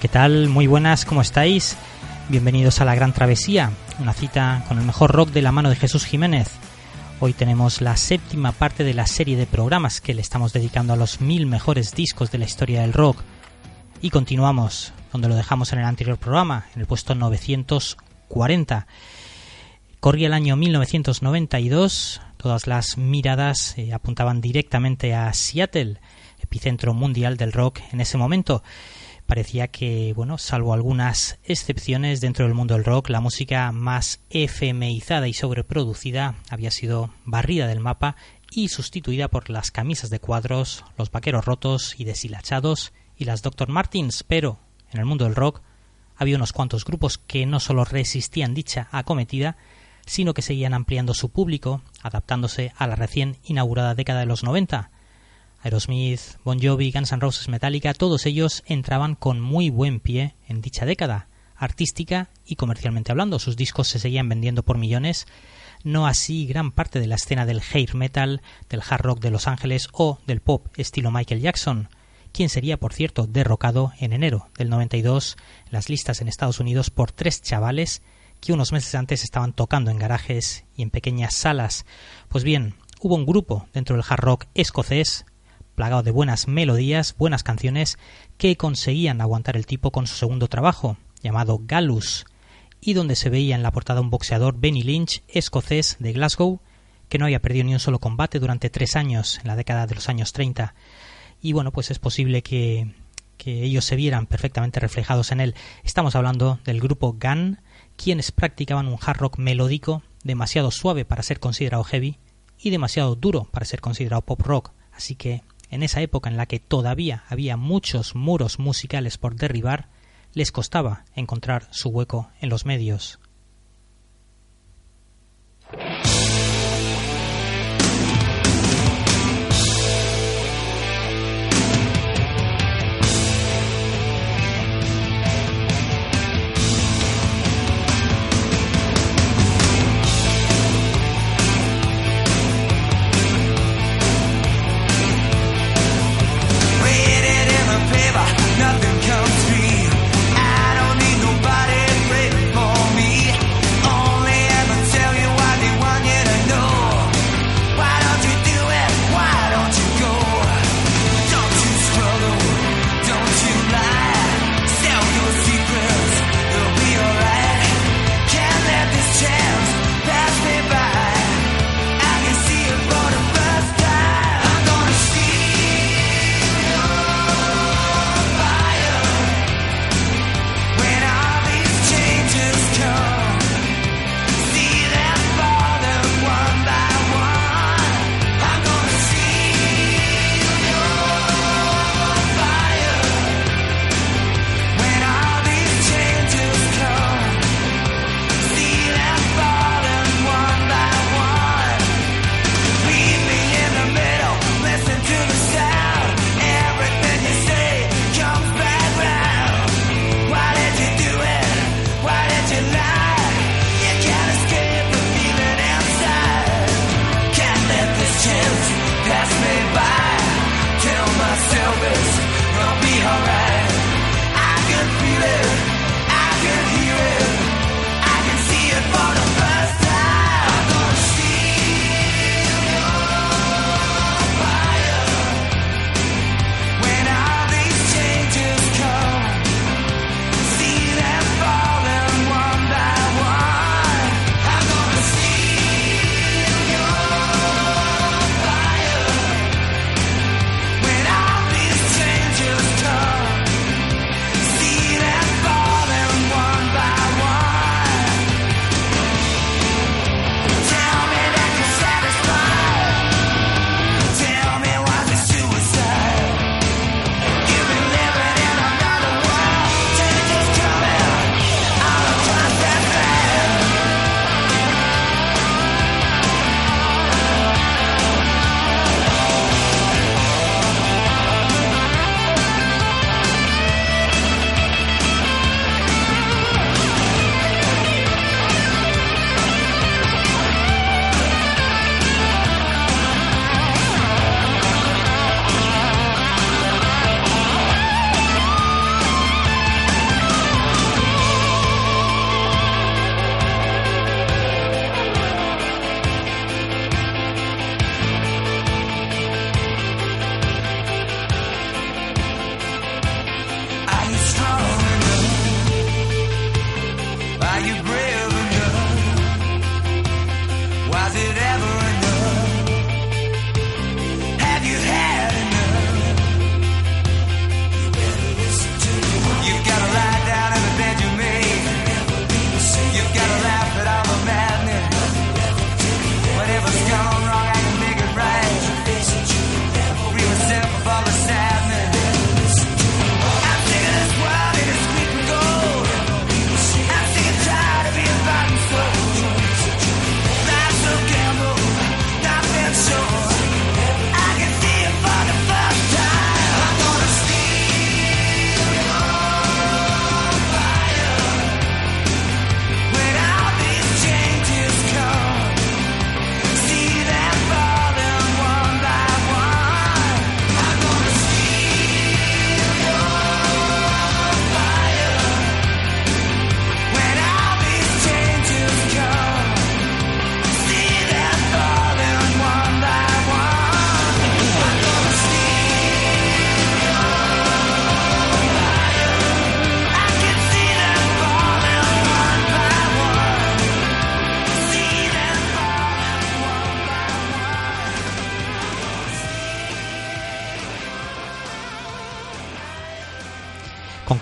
¿qué tal? Muy buenas, ¿cómo estáis? Bienvenidos a La Gran Travesía, una cita con el mejor rock de la mano de Jesús Jiménez. Hoy tenemos la séptima parte de la serie de programas que le estamos dedicando a los mil mejores discos de la historia del rock. Y continuamos donde lo dejamos en el anterior programa, en el puesto 940. Corría el año 1992, todas las miradas eh, apuntaban directamente a Seattle, epicentro mundial del rock en ese momento parecía que, bueno, salvo algunas excepciones dentro del mundo del rock, la música más efemeizada y sobreproducida había sido barrida del mapa y sustituida por las camisas de cuadros, los vaqueros rotos y deshilachados y las Dr. Martins, pero en el mundo del rock había unos cuantos grupos que no solo resistían dicha acometida, sino que seguían ampliando su público, adaptándose a la recién inaugurada década de los 90, Aerosmith, Bon Jovi, Guns N' Roses, Metallica, todos ellos entraban con muy buen pie en dicha década, artística y comercialmente hablando. Sus discos se seguían vendiendo por millones, no así gran parte de la escena del hair metal, del hard rock de Los Ángeles o del pop estilo Michael Jackson, quien sería, por cierto, derrocado en enero del 92 en las listas en Estados Unidos por tres chavales que unos meses antes estaban tocando en garajes y en pequeñas salas. Pues bien, hubo un grupo dentro del hard rock escocés plagado de buenas melodías, buenas canciones, que conseguían aguantar el tipo con su segundo trabajo, llamado Gallus, y donde se veía en la portada un boxeador Benny Lynch, escocés de Glasgow, que no había perdido ni un solo combate durante tres años, en la década de los años 30. Y bueno, pues es posible que, que ellos se vieran perfectamente reflejados en él. Estamos hablando del grupo Gun, quienes practicaban un hard rock melódico demasiado suave para ser considerado heavy y demasiado duro para ser considerado pop rock. Así que en esa época en la que todavía había muchos muros musicales por derribar, les costaba encontrar su hueco en los medios.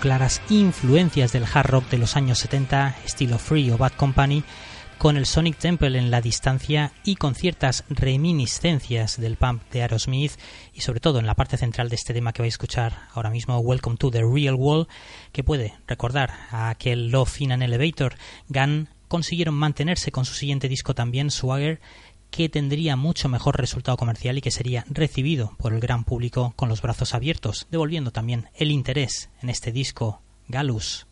Claras influencias del hard rock de los años 70, estilo Free o Bad Company, con el Sonic Temple en la distancia y con ciertas reminiscencias del pump de Aerosmith y sobre todo en la parte central de este tema que vais a escuchar ahora mismo, Welcome to the Real World, que puede recordar a aquel Love in an Elevator. Gun consiguieron mantenerse con su siguiente disco también, Swagger, que tendría mucho mejor resultado comercial y que sería recibido por el gran público con los brazos abiertos, devolviendo también el interés en este disco Galus.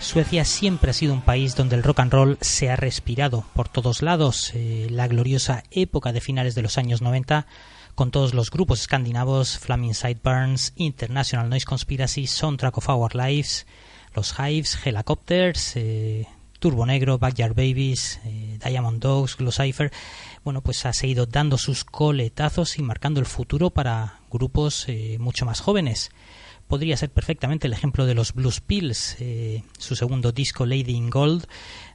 Suecia siempre ha sido un país donde el rock and roll se ha respirado por todos lados. Eh, la gloriosa época de finales de los años 90 con todos los grupos escandinavos Flaming Sideburns, International Noise Conspiracy, Soundtrack of Our Lives, los Hives, Helicopters, eh, Turbo Negro, Backyard Babies, eh, Diamond Dogs, Glossifer, bueno, pues ha seguido dando sus coletazos y marcando el futuro para grupos eh, mucho más jóvenes. Podría ser perfectamente el ejemplo de los Blues Pills, su segundo disco Lady in Gold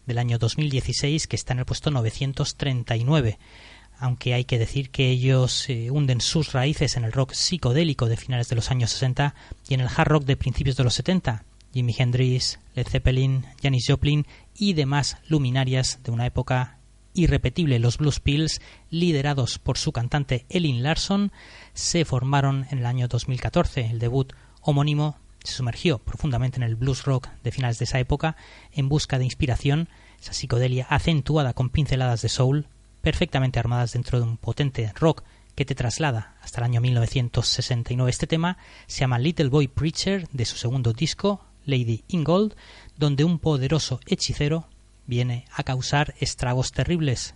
del año 2016 que está en el puesto 939 aunque hay que decir que ellos eh, hunden sus raíces en el rock psicodélico de finales de los años 60 y en el hard rock de principios de los 70. Jimi Hendrix, Led Zeppelin, Janis Joplin y demás luminarias de una época irrepetible. Los Blues Pills, liderados por su cantante Elin Larson, se formaron en el año 2014. El debut homónimo se sumergió profundamente en el blues rock de finales de esa época en busca de inspiración, esa psicodelia acentuada con pinceladas de soul, perfectamente armadas dentro de un potente rock que te traslada hasta el año 1969. Este tema se llama Little Boy Preacher de su segundo disco, Lady in Gold, donde un poderoso hechicero viene a causar estragos terribles.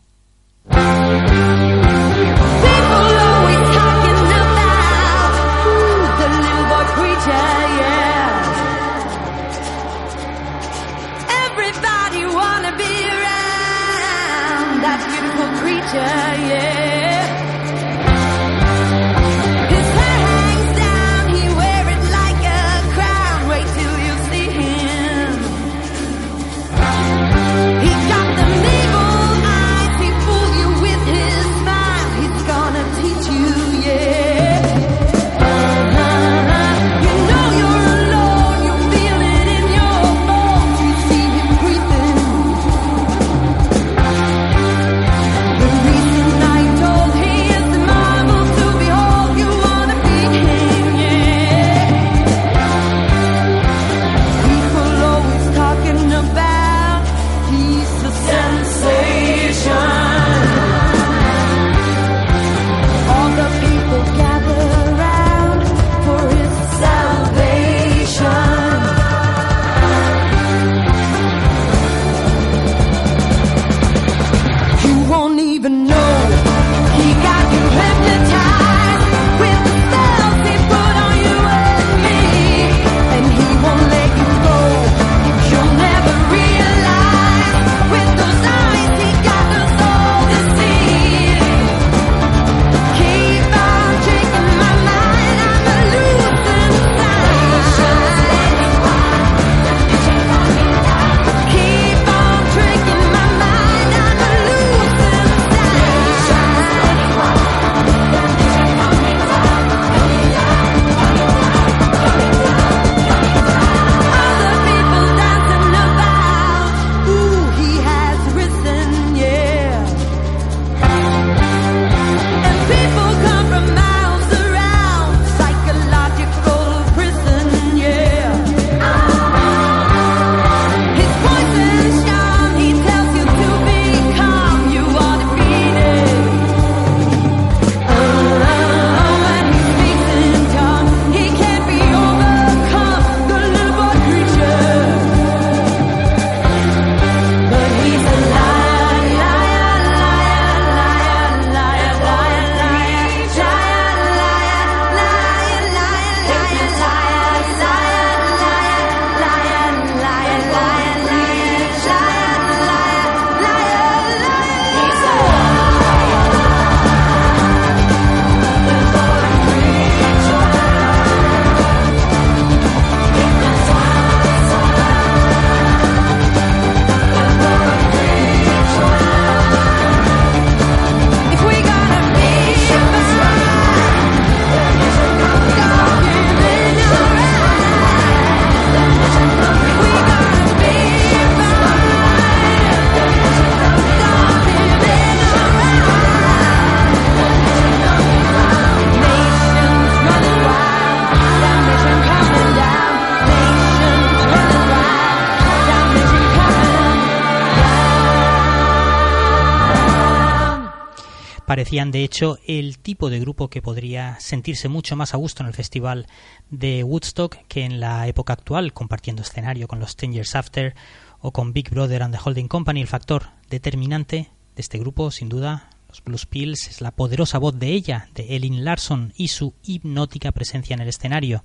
Parecían de hecho el tipo de grupo que podría sentirse mucho más a gusto en el festival de Woodstock que en la época actual, compartiendo escenario con los Ten Years After o con Big Brother and the Holding Company. El factor determinante de este grupo, sin duda, los Blues Pills, es la poderosa voz de ella, de Ellen Larson, y su hipnótica presencia en el escenario.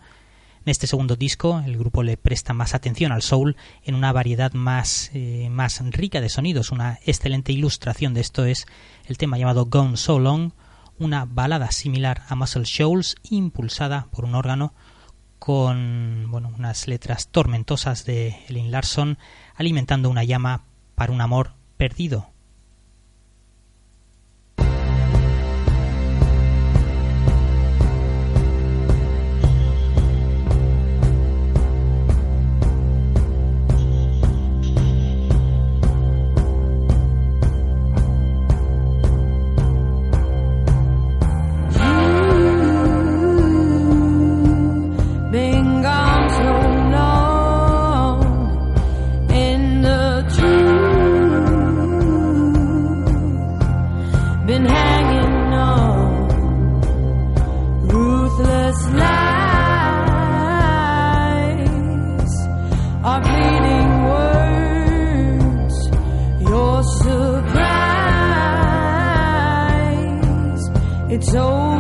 En este segundo disco, el grupo le presta más atención al soul en una variedad más, eh, más rica de sonidos. Una excelente ilustración de esto es el tema llamado Gone So Long, una balada similar a Muscle Shoals, impulsada por un órgano con bueno, unas letras tormentosas de Ellen Larson, alimentando una llama para un amor perdido. It's over.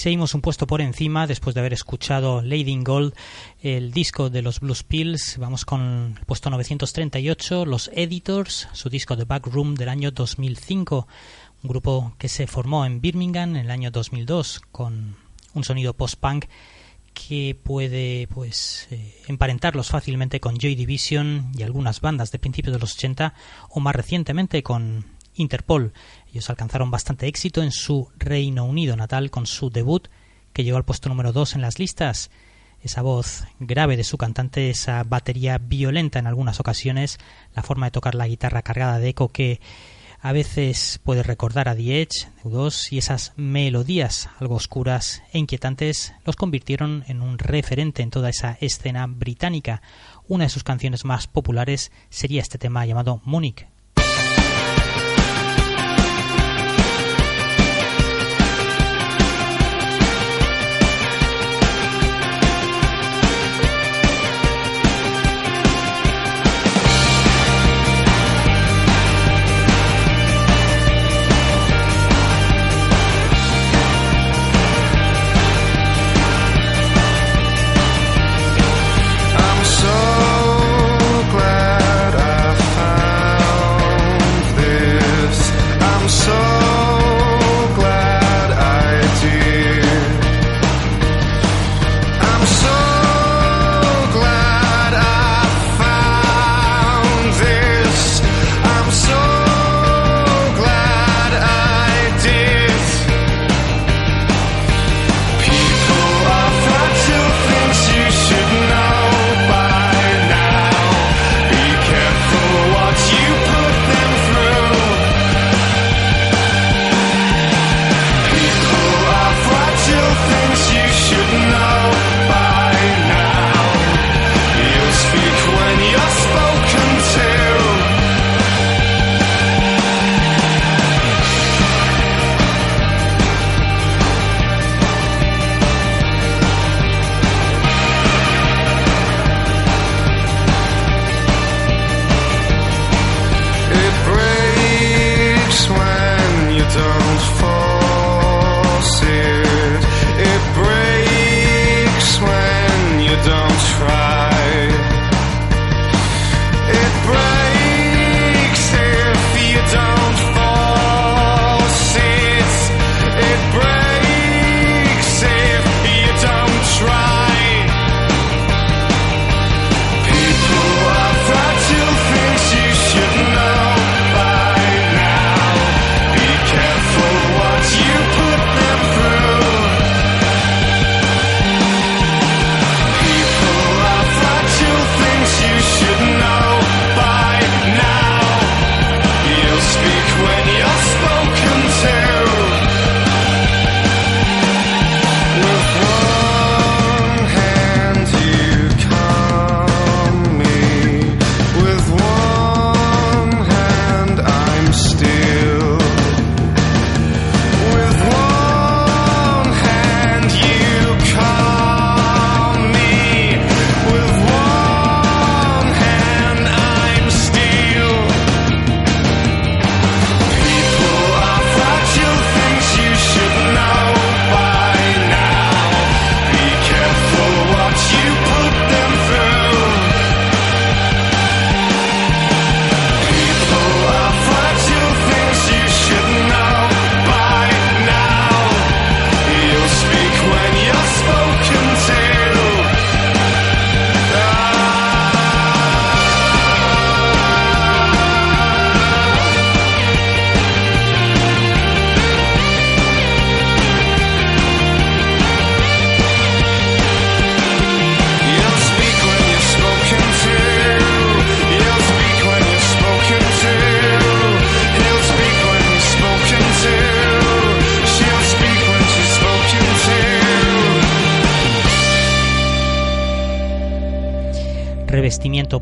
Seguimos un puesto por encima después de haber escuchado Lady in Gold, el disco de los Blues Pills. Vamos con el puesto 938, Los Editors, su disco The Back Room del año 2005. Un grupo que se formó en Birmingham en el año 2002 con un sonido post-punk que puede pues eh, emparentarlos fácilmente con Joy Division y algunas bandas de principios de los 80 o más recientemente con Interpol. Ellos alcanzaron bastante éxito en su Reino Unido natal con su debut, que llegó al puesto número 2 en las listas. Esa voz grave de su cantante, esa batería violenta en algunas ocasiones, la forma de tocar la guitarra cargada de eco que a veces puede recordar a The Edge, y esas melodías algo oscuras e inquietantes los convirtieron en un referente en toda esa escena británica. Una de sus canciones más populares sería este tema llamado Munich,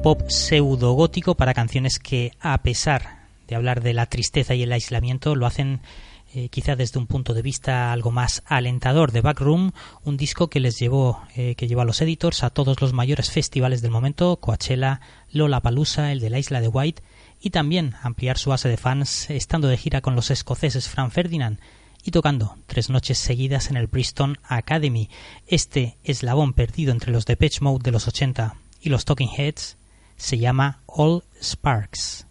pop pseudo gótico para canciones que, a pesar de hablar de la tristeza y el aislamiento, lo hacen eh, quizá desde un punto de vista algo más alentador de Backroom, un disco que les llevó, eh, que llevó a los editors a todos los mayores festivales del momento, Coachella, Lollapalooza, el de la isla de White, y también ampliar su base de fans estando de gira con los escoceses Frank Ferdinand y tocando tres noches seguidas en el Bristol Academy. Este eslabón perdido entre los Depeche Mode de los 80 y los Talking Heads se llama All Sparks.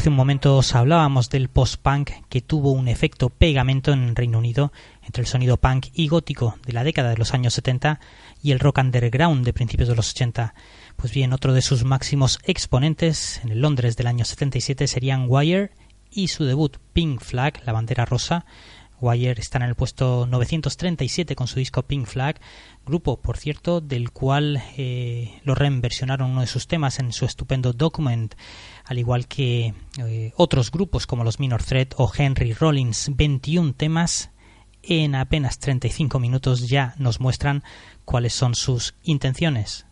Hace un momento os hablábamos del post-punk que tuvo un efecto pegamento en el Reino Unido entre el sonido punk y gótico de la década de los años 70 y el rock underground de principios de los 80. Pues bien, otro de sus máximos exponentes en Londres del año 77 serían Wire y su debut Pink Flag, la bandera rosa. Wire está en el puesto 937 con su disco Pink Flag, grupo, por cierto, del cual eh, lo versionaron uno de sus temas en su estupendo Document al igual que eh, otros grupos como los Minor Threat o Henry Rollins, 21 temas en apenas 35 minutos ya nos muestran cuáles son sus intenciones.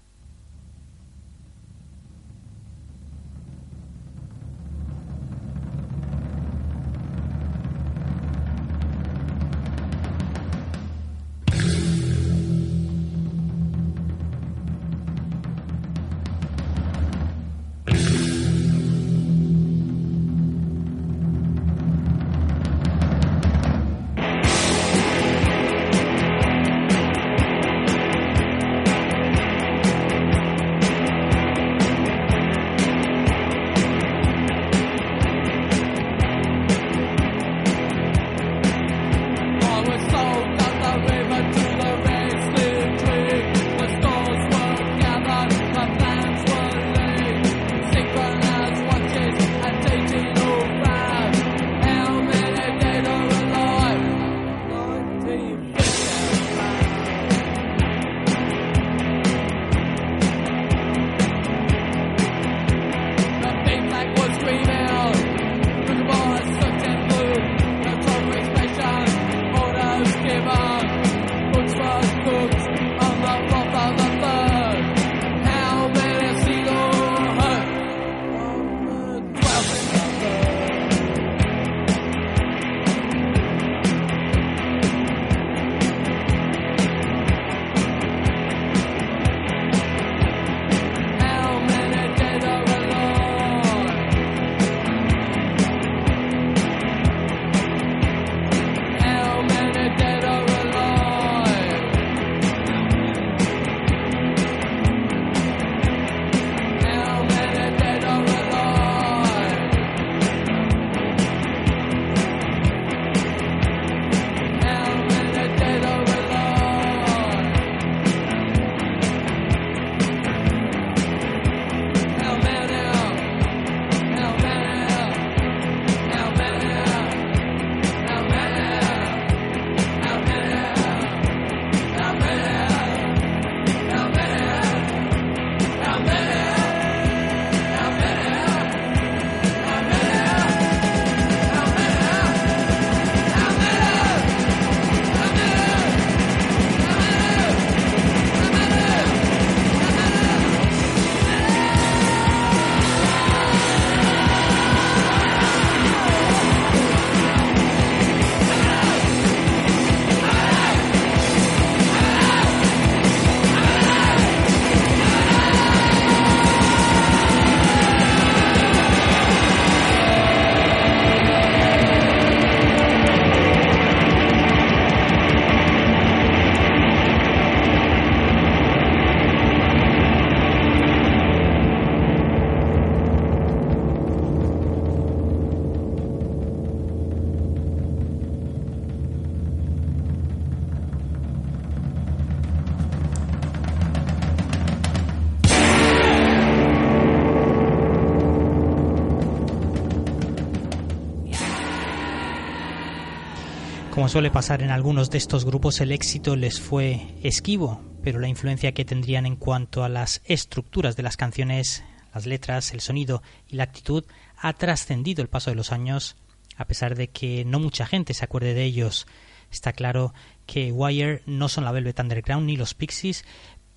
Como suele pasar en algunos de estos grupos, el éxito les fue esquivo, pero la influencia que tendrían en cuanto a las estructuras de las canciones, las letras, el sonido y la actitud ha trascendido el paso de los años, a pesar de que no mucha gente se acuerde de ellos. Está claro que Wire no son la Velvet Underground ni los Pixies,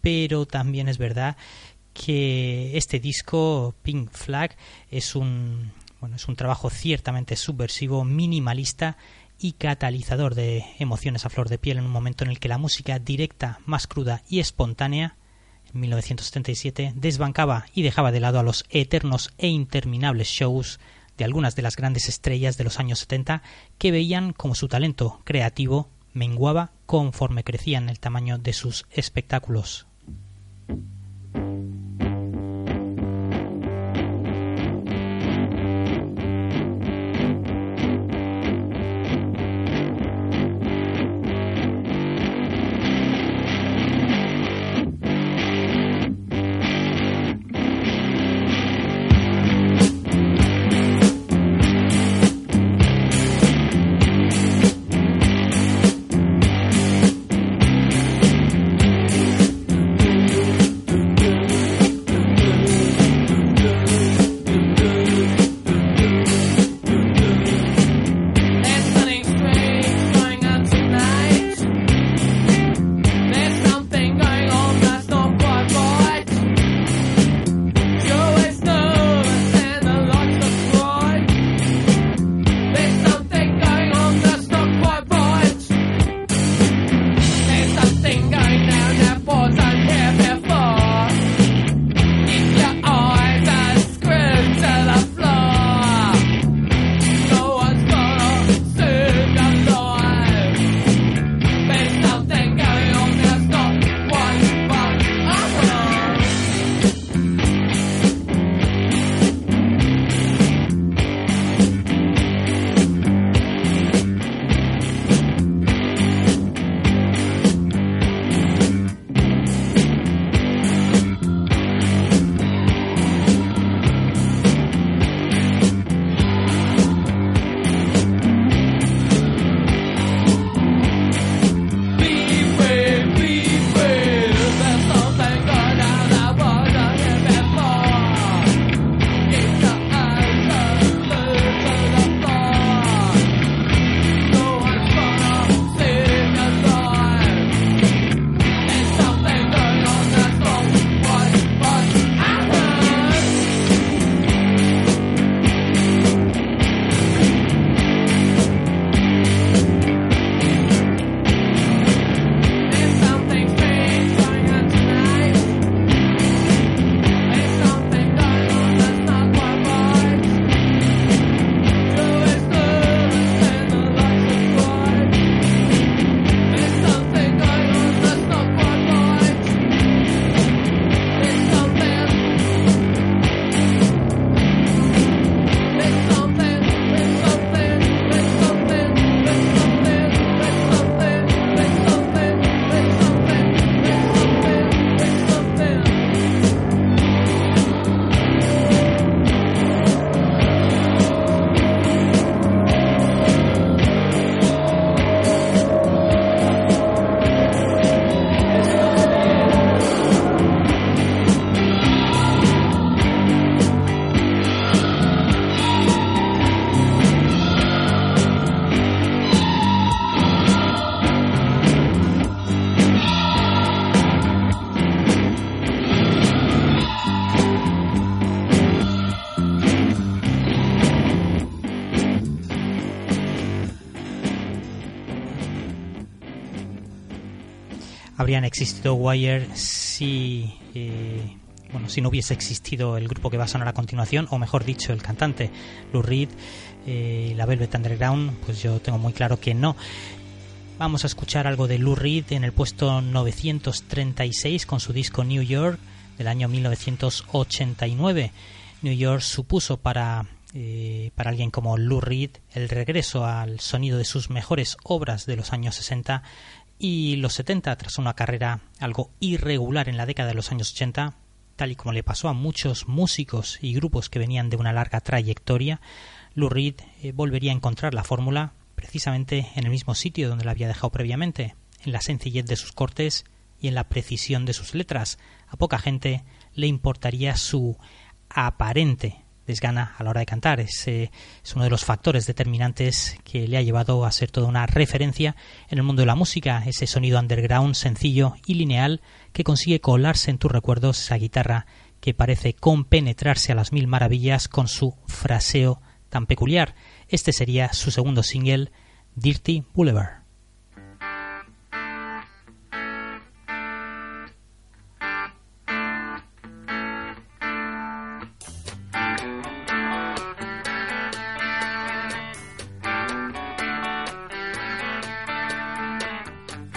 pero también es verdad que este disco Pink Flag es un bueno, es un trabajo ciertamente subversivo, minimalista y catalizador de emociones a flor de piel en un momento en el que la música directa, más cruda y espontánea, en 1977, desbancaba y dejaba de lado a los eternos e interminables shows de algunas de las grandes estrellas de los años 70 que veían como su talento creativo menguaba conforme crecían el tamaño de sus espectáculos. Habrían existido Wire si eh, bueno, si no hubiese existido el grupo que va a sonar a continuación, o mejor dicho, el cantante Lou Reed eh, la Velvet Underground, pues yo tengo muy claro que no. Vamos a escuchar algo de Lou Reed en el puesto 936 con su disco New York del año 1989. New York supuso para, eh, para alguien como Lou Reed el regreso al sonido de sus mejores obras de los años 60 y los 70 tras una carrera algo irregular en la década de los años 80 tal y como le pasó a muchos músicos y grupos que venían de una larga trayectoria, Lou Reed eh, volvería a encontrar la fórmula precisamente en el mismo sitio donde la había dejado previamente, en la sencillez de sus cortes y en la precisión de sus letras. A poca gente le importaría su aparente desgana a la hora de cantar. Es, es, uno de los factores determinantes que le ha llevado a ser toda una referencia en el mundo de la música, ese sonido underground sencillo y lineal que consigue colarse en tus recuerdos, esa guitarra que parece compenetrarse a las mil maravillas con su fraseo tan peculiar. Este sería su segundo single, Dirty Boulevard.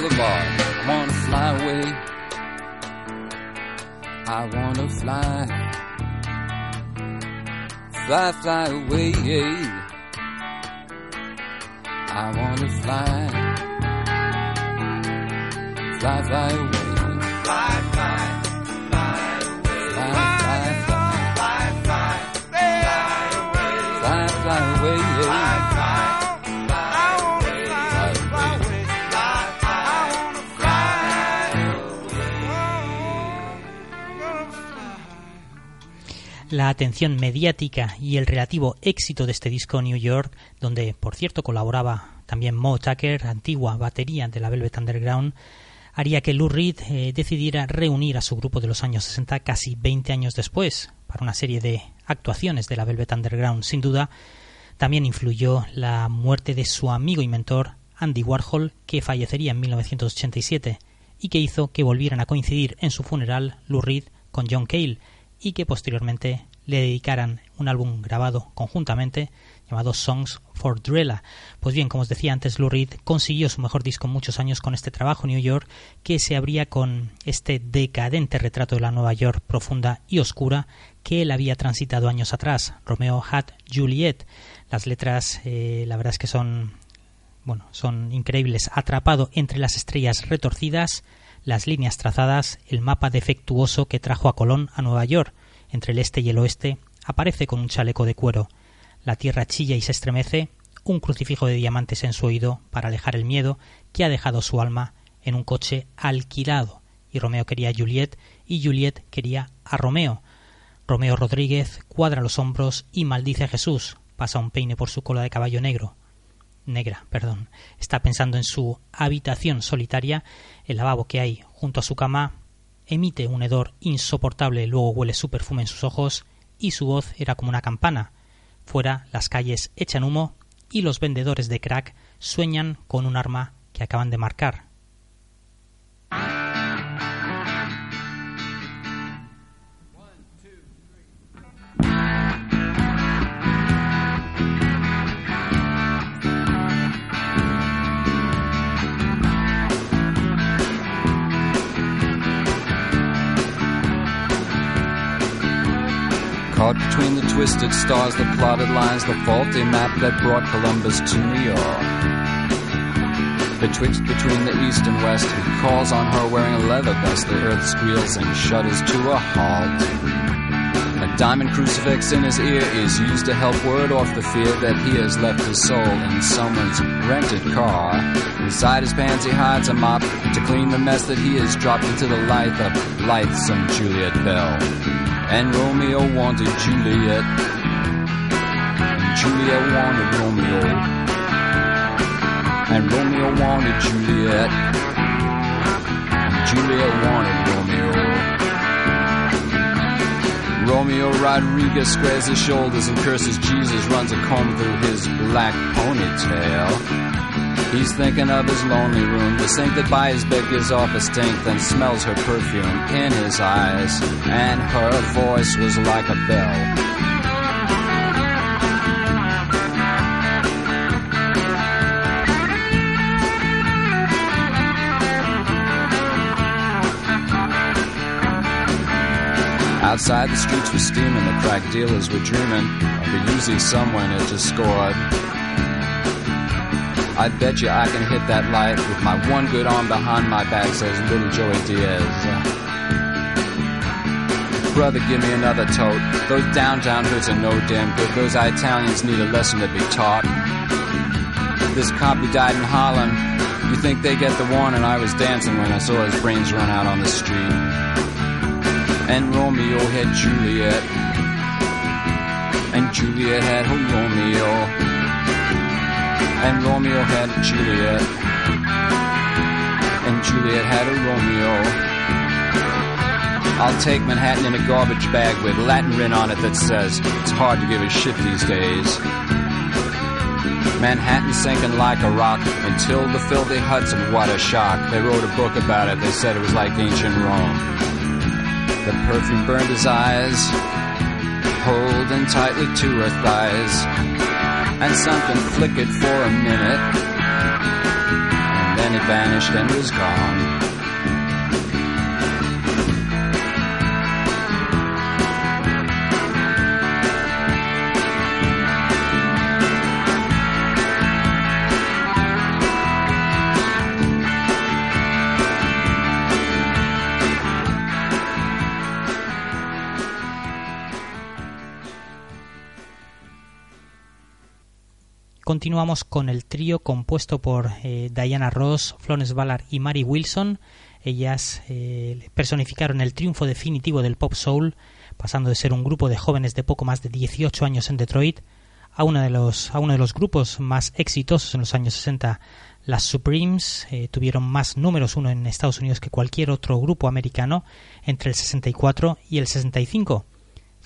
boulevard. I want to fly away. I want to fly. Fly, fly away. I want to fly. Fly, fly away. Fly, fly La atención mediática y el relativo éxito de este disco New York, donde por cierto colaboraba también Mo Tucker, antigua batería de la Velvet Underground, haría que Lou Reed eh, decidiera reunir a su grupo de los años 60 casi 20 años después para una serie de actuaciones de la Velvet Underground. Sin duda, También influyó la muerte de su amigo y mentor Andy Warhol, que fallecería en 1987 y que hizo que volvieran a coincidir en su funeral Lou Reed con John Cale y que posteriormente le dedicaran un álbum grabado conjuntamente llamado Songs for Drella. Pues bien, como os decía antes, Lou Reed consiguió su mejor disco en muchos años con este trabajo New York que se abría con este decadente retrato de la Nueva York profunda y oscura que él había transitado años atrás. Romeo had Juliet. Las letras, eh, la verdad es que son bueno, son increíbles. Atrapado entre las estrellas retorcidas, las líneas trazadas, el mapa defectuoso que trajo a Colón a Nueva York, entre el este y el oeste, aparece con un chaleco de cuero. La tierra chilla y se estremece, un crucifijo de diamantes en su oído para alejar el miedo que ha dejado su alma en un coche alquilado. Y Romeo quería a Juliet y Juliet quería a Romeo. Romeo Rodríguez cuadra los hombros y maldice a Jesús, pasa un peine por su cola de caballo negro negra, perdón. Está pensando en su habitación solitaria, el lavabo que hay junto a su cama emite un hedor insoportable, luego huele su perfume en sus ojos y su voz era como una campana. Fuera las calles echan humo y los vendedores de crack sueñan con un arma que acaban de marcar. Caught between the twisted stars, the plotted lines, the faulty map that brought Columbus to New York. Betwixt between the east and west, he calls on her wearing a leather vest. The earth squeals and shudders to a halt. A diamond crucifix in his ear is used to help ward off the fear that he has left his soul in someone's rented car. Inside his pants he hides a mop to clean the mess that he has dropped into the life of lightsome Juliet Bell. And Romeo wanted Juliet. And Juliet wanted Romeo. And Romeo wanted Juliet. And Juliet wanted Romeo. Romeo Rodriguez squares his shoulders and curses Jesus, runs a comb through his black ponytail. He's thinking of his lonely room, the sink that by his bed gives off a stink, then smells her perfume in his eyes, and her voice was like a bell. Outside the streets were steaming, the crack dealers were dreaming of a Uzi someone had just scored. I bet you I can hit that light with my one good arm behind my back, says little Joey Diaz. Brother, give me another tote. Those downtown hoods are no damn good. Those Italians need a lesson to be taught. This cop who died in Holland, you think they get the warning? I was dancing when I saw his brains run out on the street. And Romeo had Juliet, and Juliet had her Romeo and Romeo had Juliet, and Juliet had a Romeo. I'll take Manhattan in a garbage bag with Latin written on it that says it's hard to give a shit these days. Manhattan sinking like a rock until the filthy Hudson, what a shock. They wrote a book about it, they said it was like ancient Rome. The perfume burned his eyes, holding tightly to her thighs and something flickered for a minute, and then it vanished and was gone. Continuamos con el trío compuesto por eh, Diana Ross, Florence Ballard y Mary Wilson. Ellas eh, personificaron el triunfo definitivo del pop soul, pasando de ser un grupo de jóvenes de poco más de 18 años en Detroit a uno de los, a uno de los grupos más exitosos en los años 60. Las Supremes eh, tuvieron más números uno en Estados Unidos que cualquier otro grupo americano entre el 64 y el 65.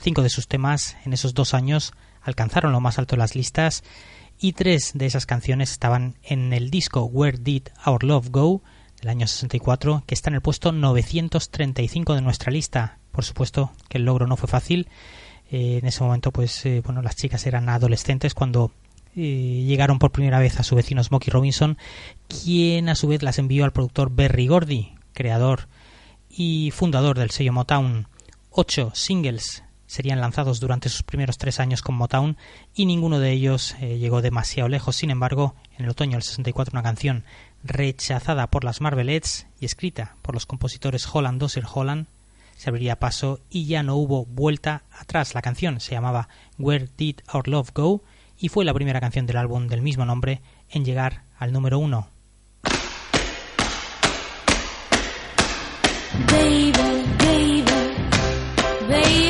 Cinco de sus temas en esos dos años alcanzaron lo más alto de las listas y tres de esas canciones estaban en el disco Where Did Our Love Go del año 64, que está en el puesto 935 de nuestra lista. Por supuesto que el logro no fue fácil. Eh, en ese momento, pues, eh, bueno, las chicas eran adolescentes cuando eh, llegaron por primera vez a su vecino Smokey Robinson, quien a su vez las envió al productor Berry Gordy, creador y fundador del sello Motown. Ocho singles serían lanzados durante sus primeros tres años con Motown y ninguno de ellos eh, llegó demasiado lejos. Sin embargo, en el otoño del 64 una canción rechazada por las Marvelettes y escrita por los compositores Holland Dozier Holland se abriría paso y ya no hubo vuelta atrás. La canción se llamaba Where Did Our Love Go y fue la primera canción del álbum del mismo nombre en llegar al número uno. Baby, baby, baby,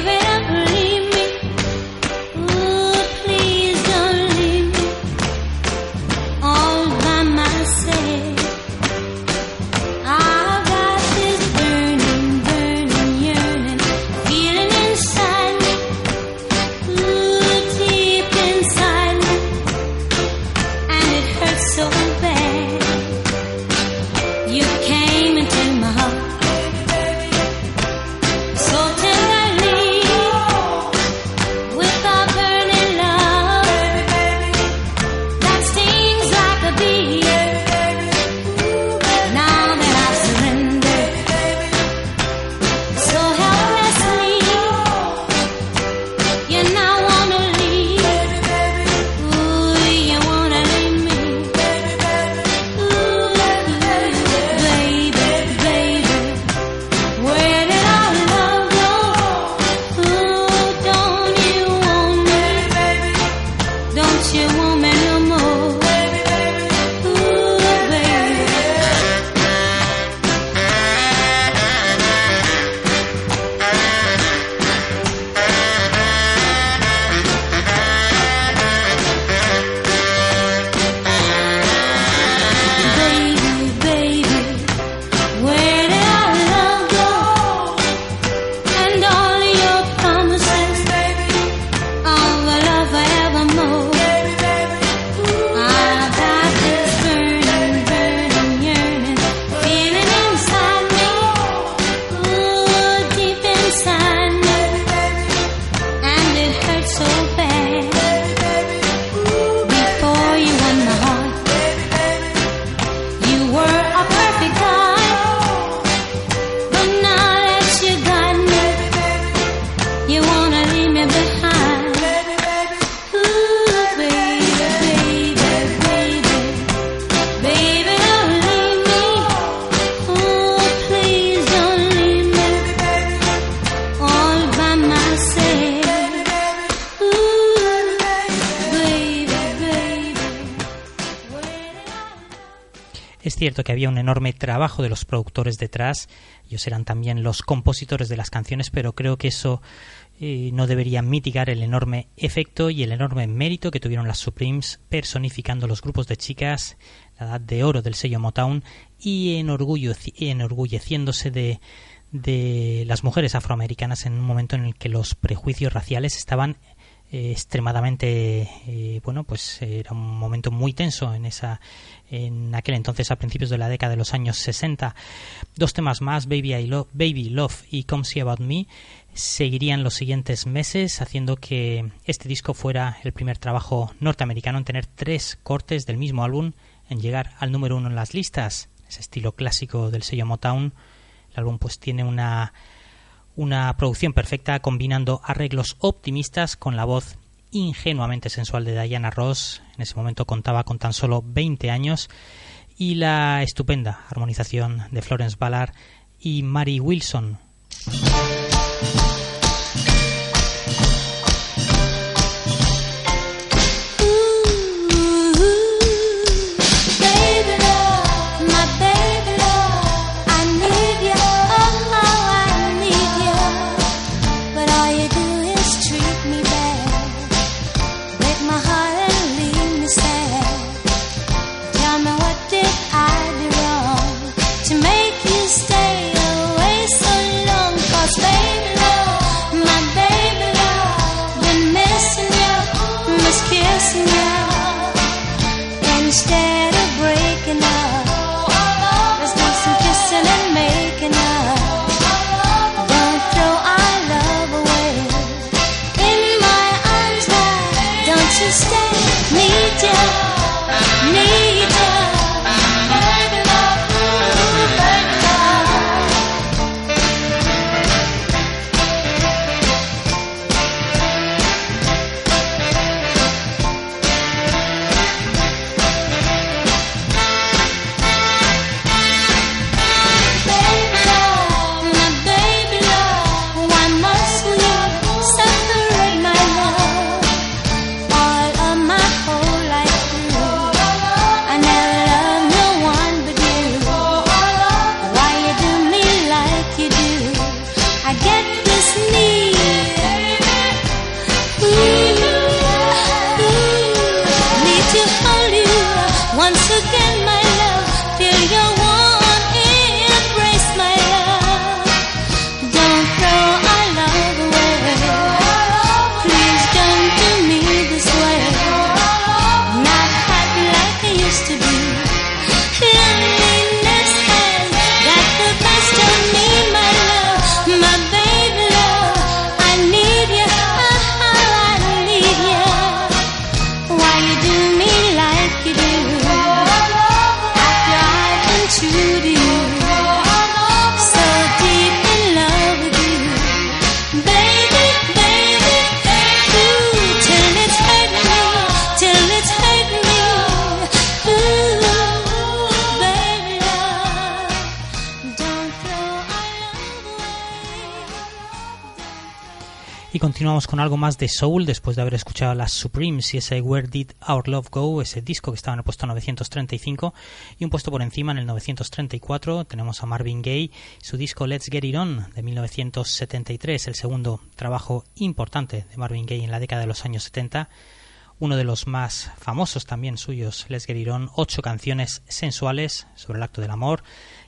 cierto que había un enorme trabajo de los productores detrás, ellos eran también los compositores de las canciones, pero creo que eso eh, no debería mitigar el enorme efecto y el enorme mérito que tuvieron las Supremes personificando los grupos de chicas, la edad de oro del sello Motown y enorgulleciéndose de, de las mujeres afroamericanas en un momento en el que los prejuicios raciales estaban extremadamente eh, bueno pues era un momento muy tenso en esa en aquel entonces a principios de la década de los años 60 dos temas más Baby I Love Baby Love y Come See About Me seguirían los siguientes meses haciendo que este disco fuera el primer trabajo norteamericano en tener tres cortes del mismo álbum en llegar al número uno en las listas. Ese estilo clásico del sello Motown. El álbum pues tiene una una producción perfecta combinando arreglos optimistas con la voz ingenuamente sensual de Diana Ross. En ese momento contaba con tan solo 20 años y la estupenda armonización de Florence Ballard y Mary Wilson. Más de soul después de haber escuchado a las Supremes y ese Where Did Our Love Go, ese disco que estaba en el puesto 935 y un puesto por encima en el 934 tenemos a Marvin Gaye, su disco Let's Get It On de 1973, el segundo trabajo importante de Marvin Gaye en la década de los años 70 uno de los más famosos también suyos, It On, ocho canciones sensuales sobre el acto del amor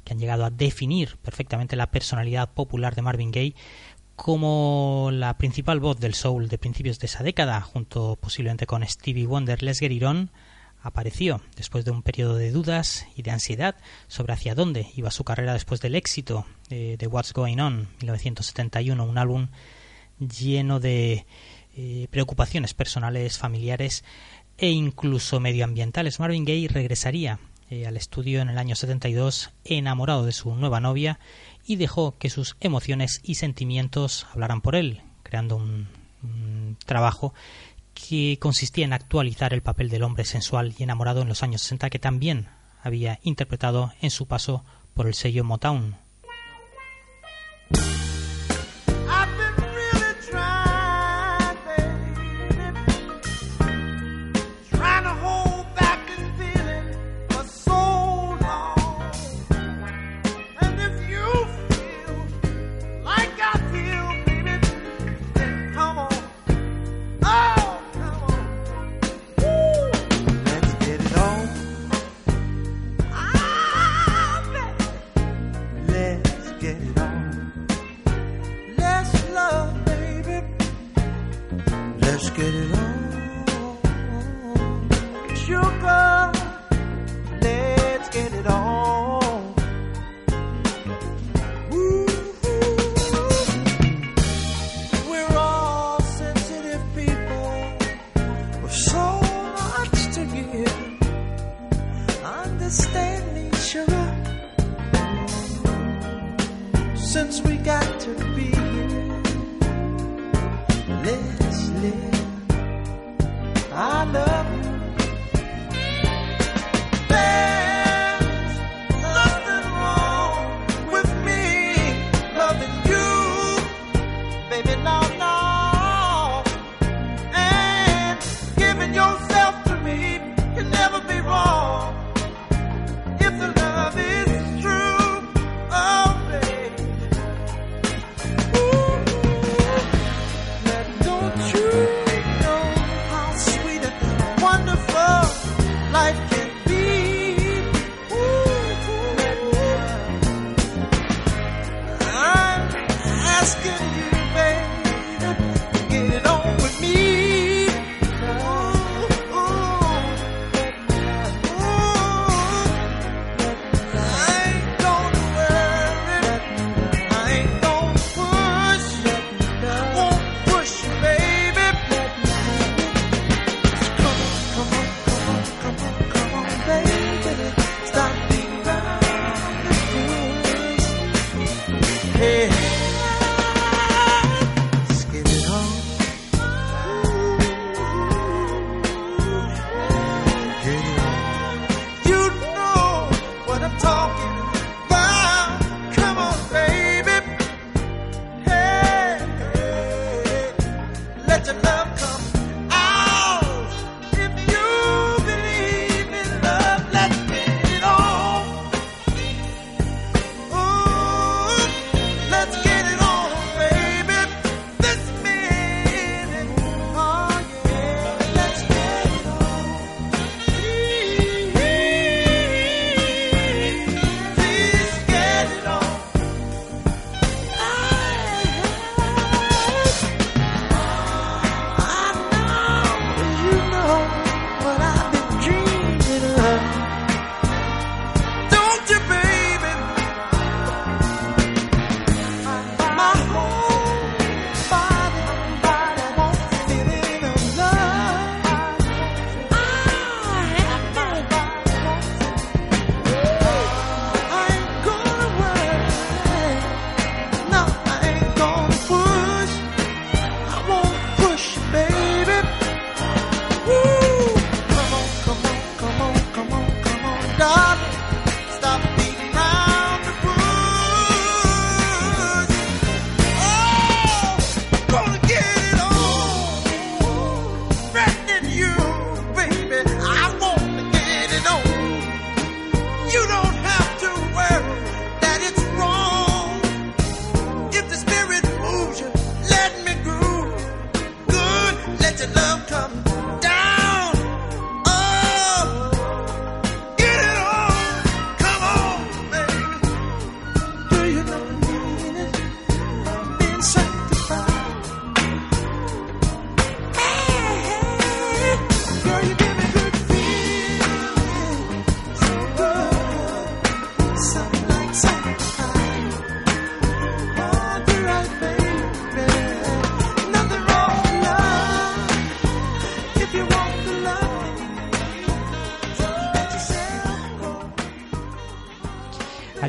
que han llegado a definir perfectamente la personalidad popular de Marvin Gaye como la principal voz del soul de principios de esa década, junto posiblemente con Stevie Wonder, Les On, apareció después de un periodo de dudas y de ansiedad sobre hacia dónde iba su carrera después del éxito de, de What's Going On 1971, un álbum lleno de eh, preocupaciones personales, familiares e incluso medioambientales. Marvin Gaye regresaría eh, al estudio en el año 72 enamorado de su nueva novia y dejó que sus emociones y sentimientos hablaran por él, creando un, un trabajo que consistía en actualizar el papel del hombre sensual y enamorado en los años 60 que también había interpretado en su paso por el sello Motown.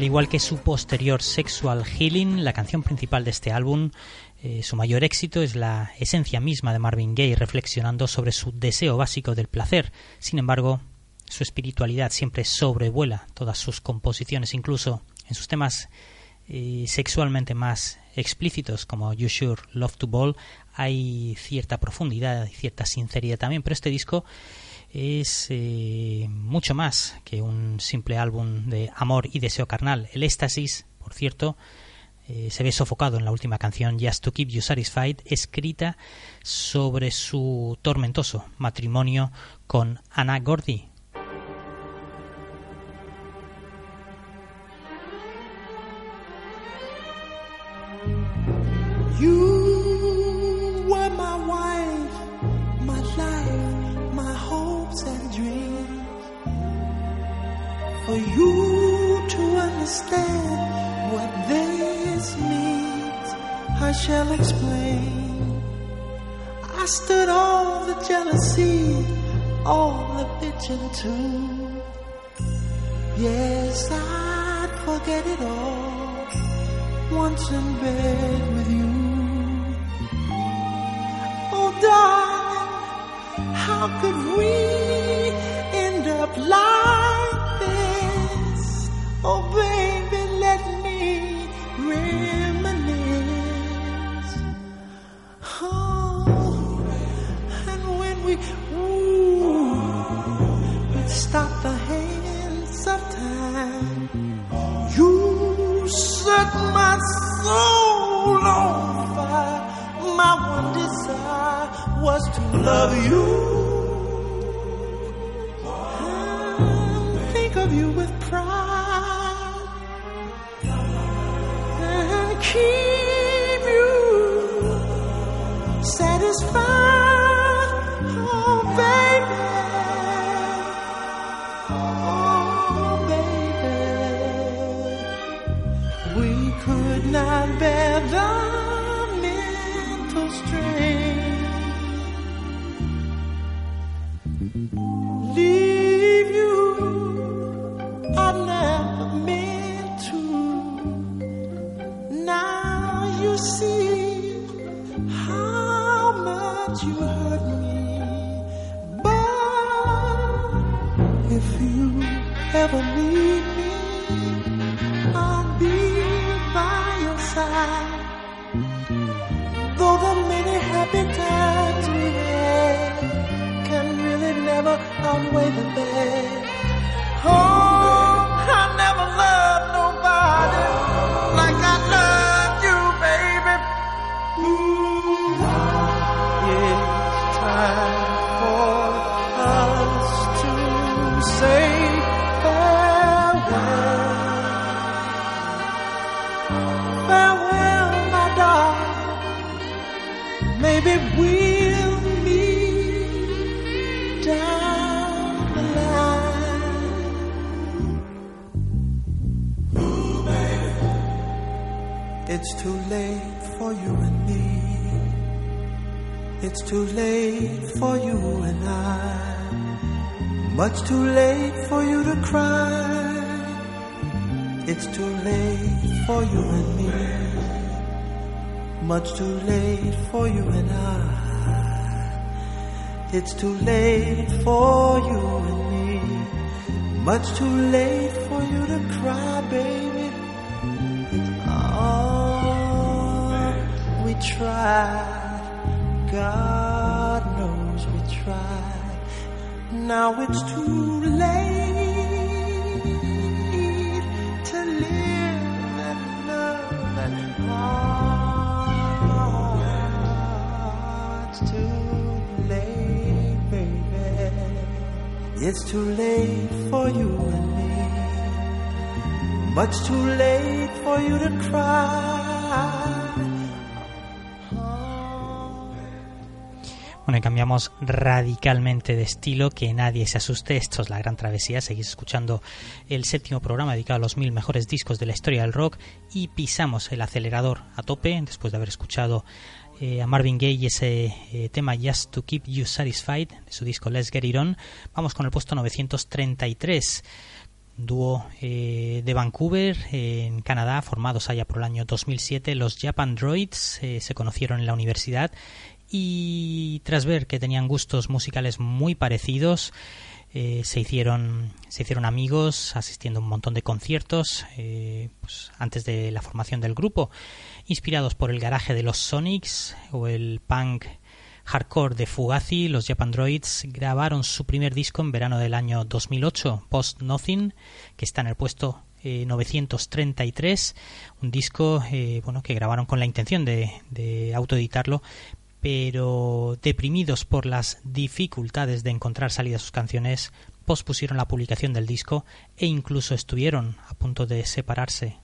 Igual que su posterior Sexual Healing, la canción principal de este álbum, eh, su mayor éxito es la esencia misma de Marvin Gaye reflexionando sobre su deseo básico del placer. Sin embargo, su espiritualidad siempre sobrevuela todas sus composiciones, incluso en sus temas eh, sexualmente más explícitos como You Sure Love to Ball hay cierta profundidad y cierta sinceridad también, pero este disco es eh, mucho más que un simple álbum de amor y deseo carnal. El éxtasis, por cierto, eh, se ve sofocado en la última canción Just to Keep You Satisfied, escrita sobre su tormentoso matrimonio con Anna Gordy. You you to understand what this means, I shall explain. I stood all the jealousy, all the bitching too. Yes, I'd forget it all once in bed with you. Oh, darling, how could we end up like soul on fire. My one desire was to love you. Late for you and me. It's too late for you and I. Much too late for you to cry. It's too late for you and me. Much too late for you and I. It's too late for you and me. Much too late God knows we tried. Now it's too late to live and love and hearts too late, baby. It's too late for you and me. Much too late for you to cry. Bueno, y cambiamos radicalmente de estilo, que nadie se asuste, esto es la gran travesía, seguís escuchando el séptimo programa dedicado a los mil mejores discos de la historia del rock y pisamos el acelerador a tope después de haber escuchado eh, a Marvin Gaye ese eh, tema Just to Keep You Satisfied de su disco Let's Get It On. Vamos con el puesto 933 dúo eh, de Vancouver, en Canadá, formados allá por el año 2007. Los Japan Droids se conocieron en la universidad y tras ver que tenían gustos musicales muy parecidos, eh, se hicieron se hicieron amigos asistiendo a un montón de conciertos eh, pues, antes de la formación del grupo inspirados por el garaje de los Sonics o el punk hardcore de Fugazi los Japan Droids grabaron su primer disco en verano del año 2008 Post Nothing que está en el puesto eh, 933 un disco eh, bueno que grabaron con la intención de, de autoeditarlo pero deprimidos por las dificultades de encontrar salida a sus canciones, pospusieron la publicación del disco e incluso estuvieron a punto de separarse.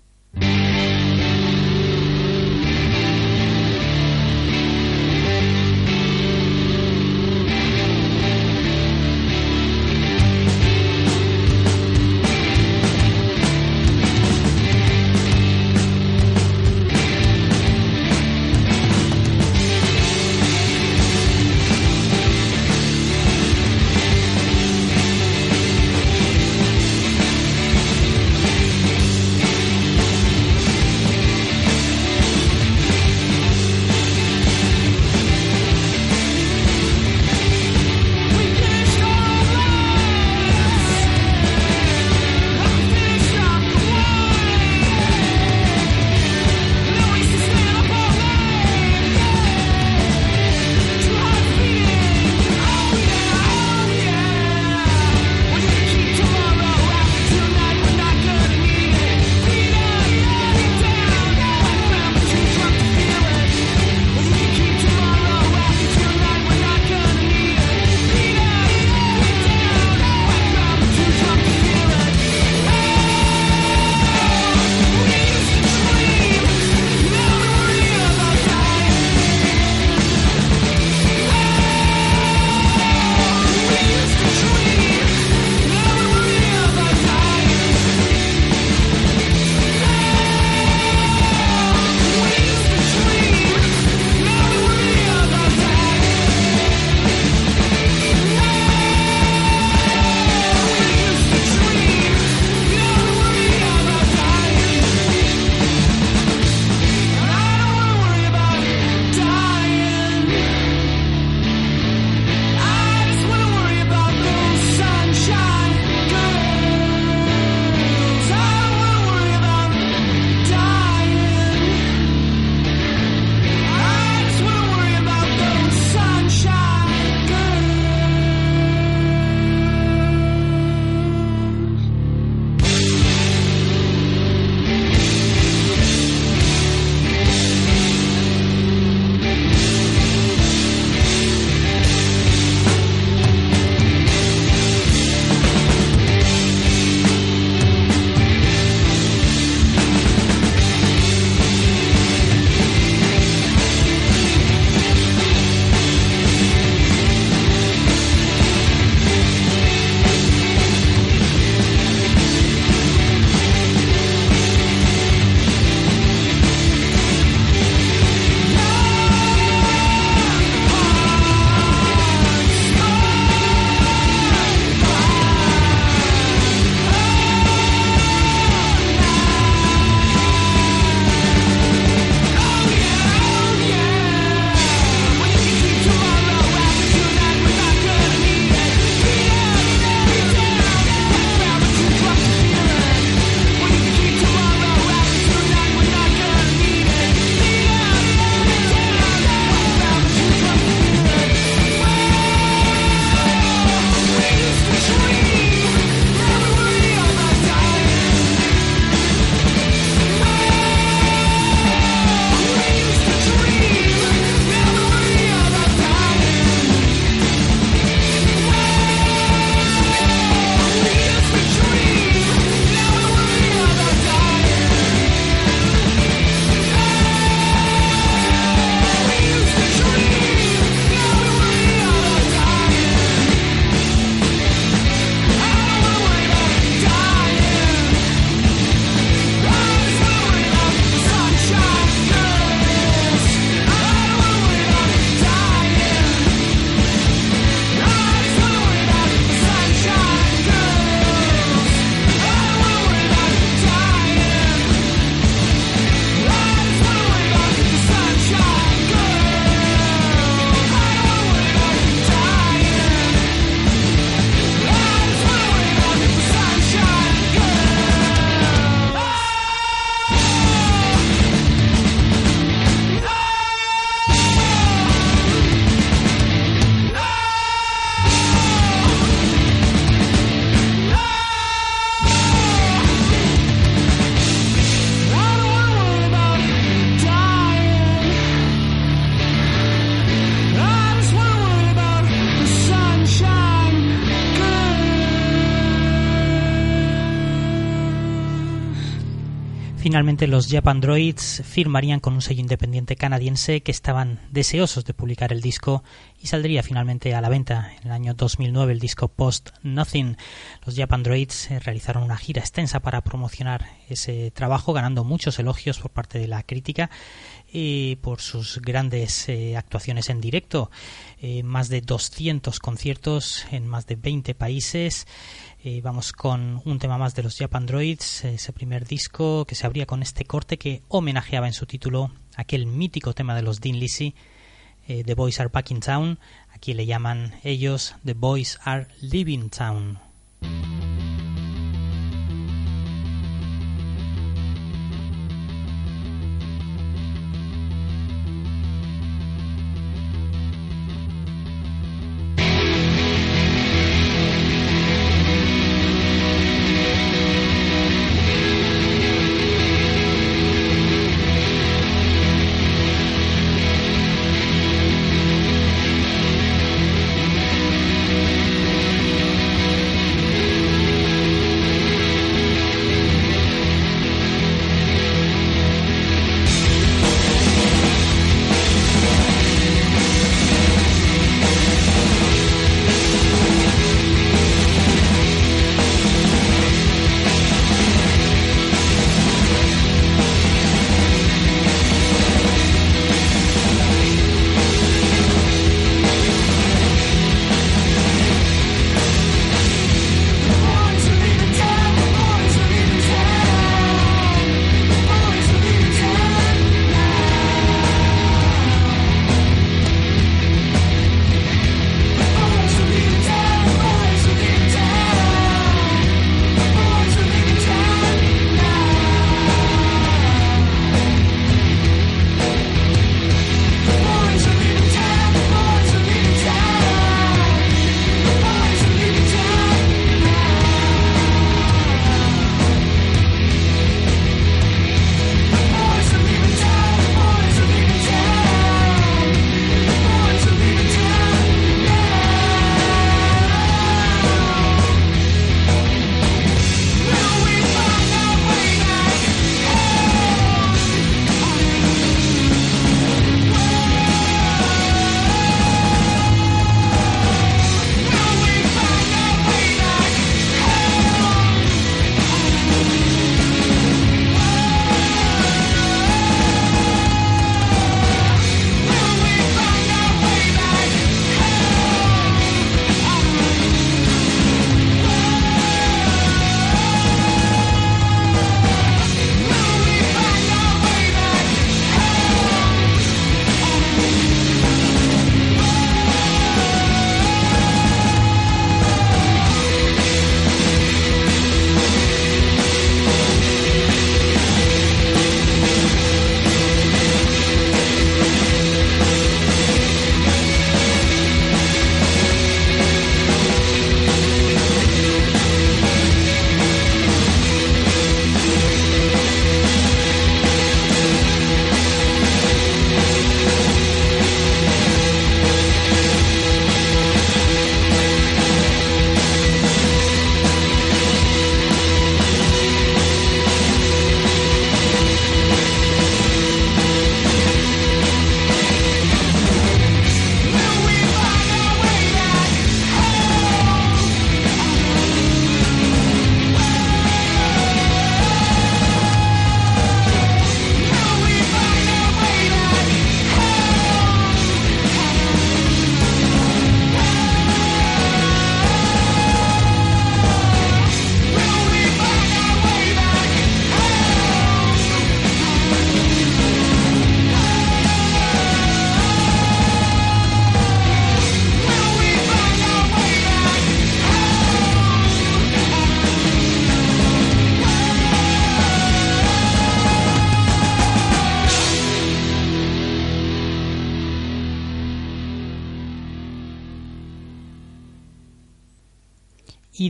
Finalmente, los Japan Droids firmarían con un sello independiente canadiense que estaban deseosos de publicar el disco y saldría finalmente a la venta en el año 2009 el disco Post Nothing. Los Japan Droids eh, realizaron una gira extensa para promocionar ese trabajo, ganando muchos elogios por parte de la crítica y por sus grandes eh, actuaciones en directo. Eh, más de 200 conciertos en más de 20 países. Eh, vamos con un tema más de los Japan Droids, ese primer disco que se abría con este corte que homenajeaba en su título aquel mítico tema de los Dean eh, The Boys Are Back in Town. Aquí le llaman ellos The Boys Are Living Town.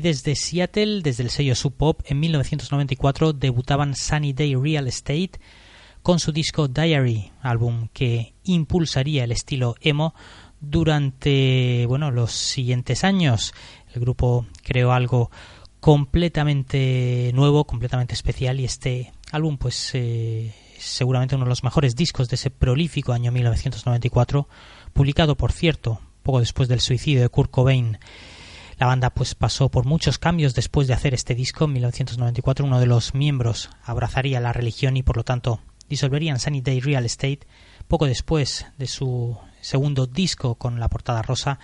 Desde Seattle, desde el sello Sub Pop, en 1994 debutaban Sunny Day Real Estate con su disco Diary, álbum que impulsaría el estilo emo durante bueno, los siguientes años. El grupo creó algo completamente nuevo, completamente especial y este álbum pues eh, seguramente uno de los mejores discos de ese prolífico año 1994, publicado por cierto poco después del suicidio de Kurt Cobain. La banda pues pasó por muchos cambios después de hacer este disco en 1994. Uno de los miembros abrazaría la religión y por lo tanto disolverían Sunny Day Real Estate poco después de su segundo disco con la portada rosa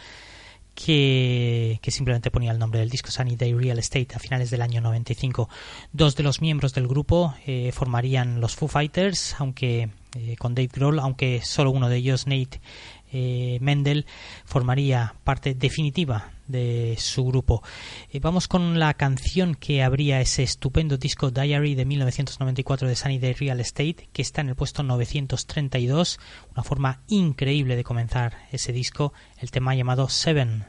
que, que, simplemente ponía el nombre del disco Sunny Day Real Estate a finales del año 95. Dos de los miembros del grupo eh, formarían los Foo Fighters, aunque eh, con Dave Grohl, aunque solo uno de ellos, Nate eh, Mendel, formaría parte definitiva de su grupo. Eh, vamos con la canción que abría ese estupendo disco Diary de 1994 de Sunny Day Real Estate, que está en el puesto 932, una forma increíble de comenzar ese disco, el tema llamado Seven.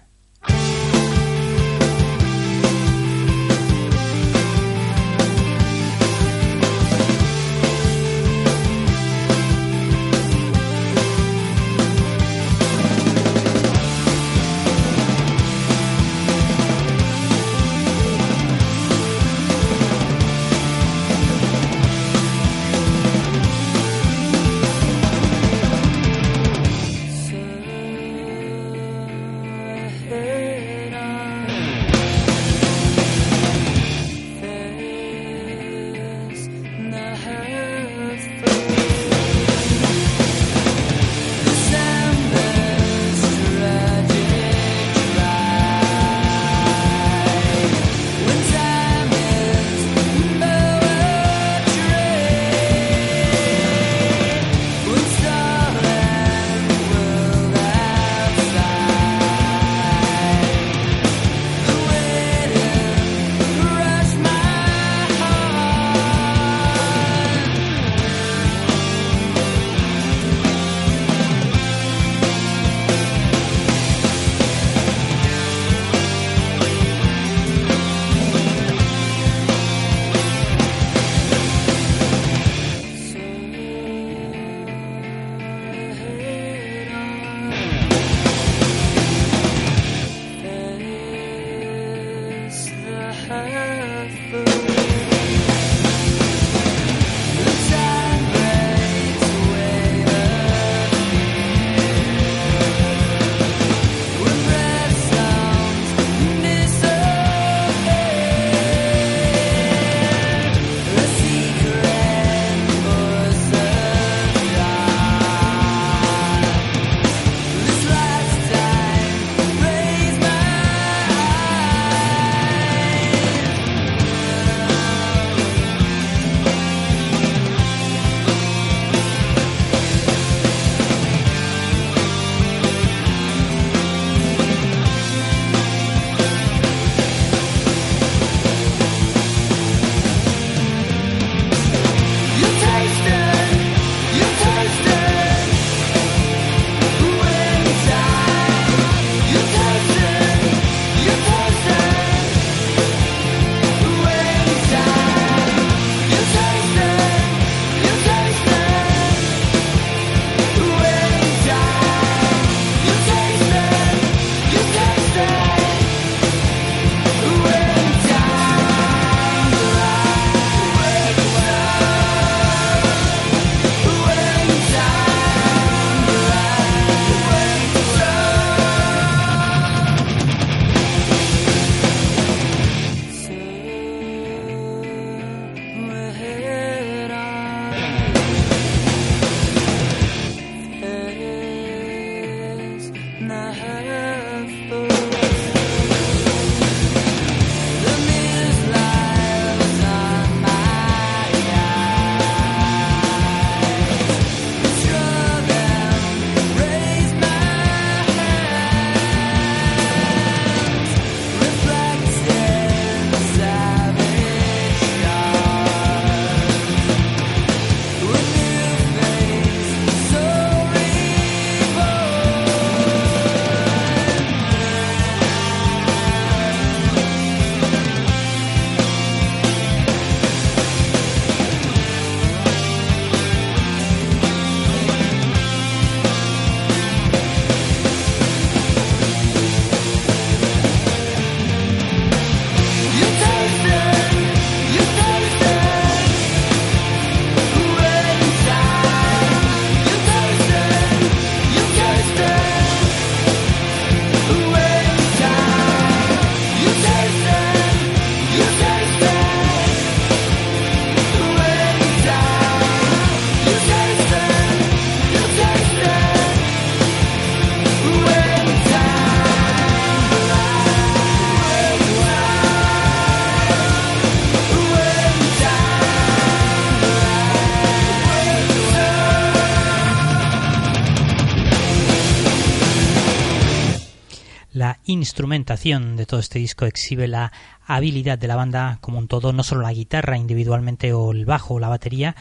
Instrumentación de todo este disco exhibe la habilidad de la banda como un todo, no solo la guitarra individualmente o el bajo o la batería,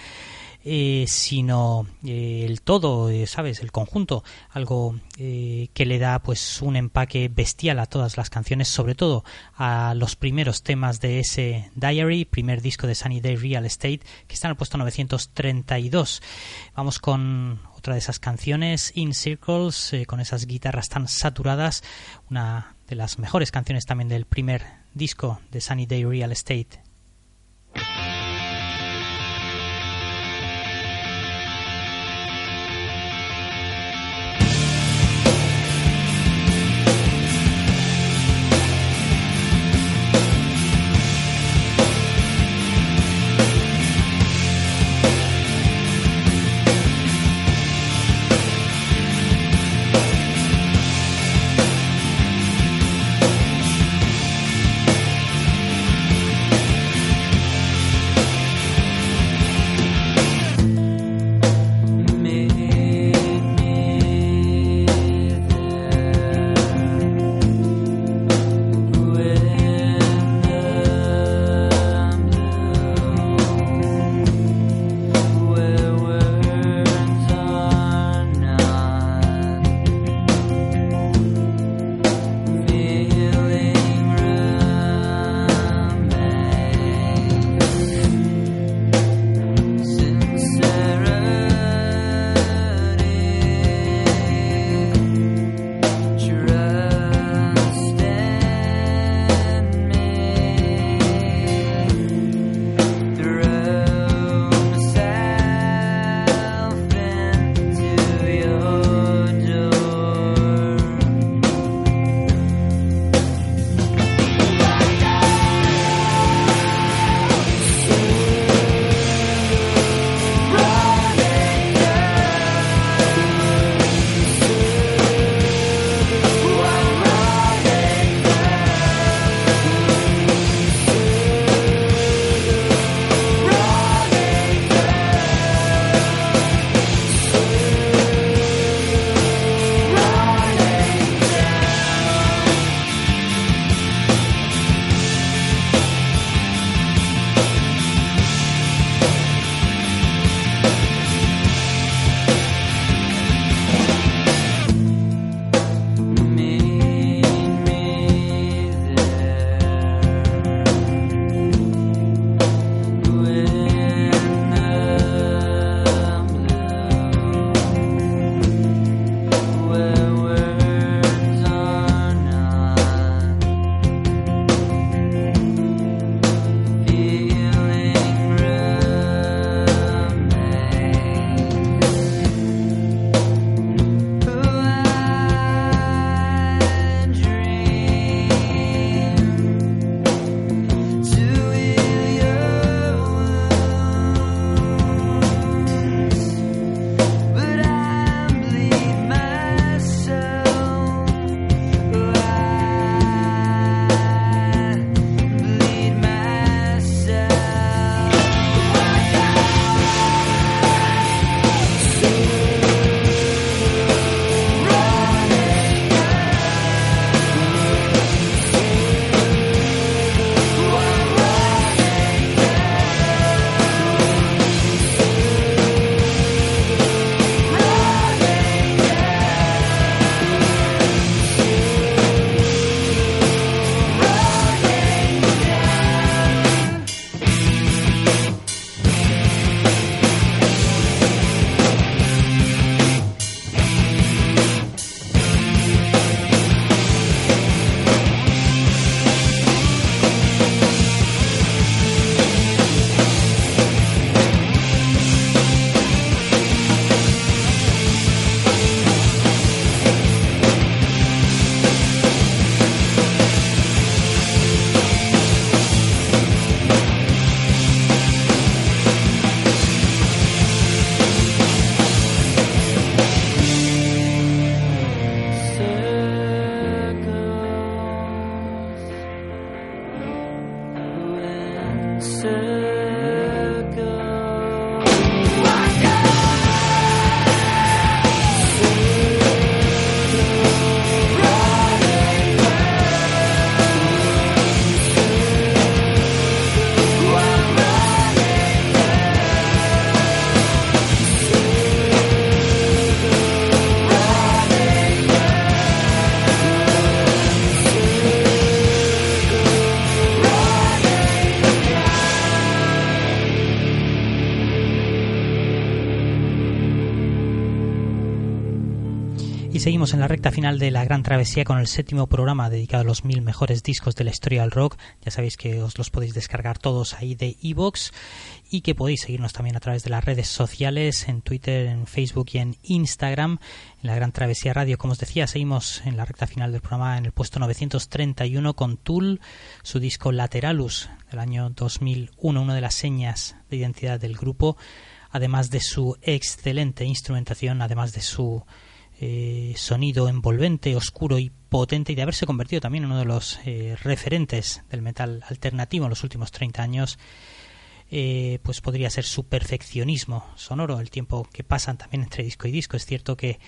eh, sino eh, el todo, eh, ¿sabes? El conjunto, algo eh, que le da pues un empaque bestial a todas las canciones, sobre todo a los primeros temas de ese Diary, primer disco de Sunny Day Real Estate, que está en el puesto 932. Vamos con de esas canciones, In Circles, eh, con esas guitarras tan saturadas, una de las mejores canciones también del primer disco de Sunny Day Real Estate. Seguimos en la recta final de la Gran Travesía con el séptimo programa dedicado a los mil mejores discos de la historia del rock. Ya sabéis que os los podéis descargar todos ahí de iVoox y que podéis seguirnos también a través de las redes sociales, en Twitter, en Facebook y en Instagram. En la Gran Travesía Radio, como os decía, seguimos en la recta final del programa en el puesto 931 con Tool, su disco Lateralus del año 2001, una de las señas de identidad del grupo, además de su excelente instrumentación, además de su eh, sonido envolvente, oscuro y potente y de haberse convertido también en uno de los eh, referentes del metal alternativo en los últimos 30 años, eh, pues podría ser su perfeccionismo sonoro, el tiempo que pasan también entre disco y disco. Es cierto que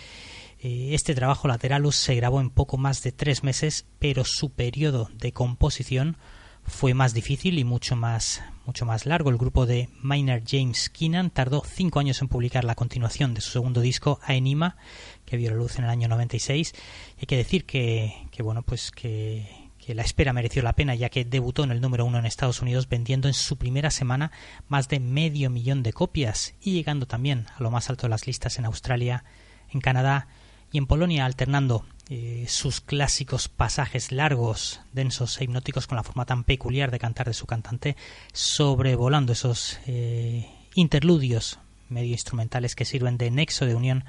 este trabajo Lateralus se grabó en poco más de tres meses, pero su periodo de composición fue más difícil y mucho más, mucho más largo. El grupo de Miner James Keenan tardó cinco años en publicar la continuación de su segundo disco, Aenima, que vio la luz en el año 96. Hay que decir que, que bueno, pues que, que la espera mereció la pena ya que debutó en el número uno en Estados Unidos vendiendo en su primera semana más de medio millón de copias y llegando también a lo más alto de las listas en Australia, en Canadá y en Polonia alternando eh, sus clásicos pasajes largos, densos e hipnóticos con la forma tan peculiar de cantar de su cantante, sobrevolando esos eh, interludios medio instrumentales que sirven de nexo de unión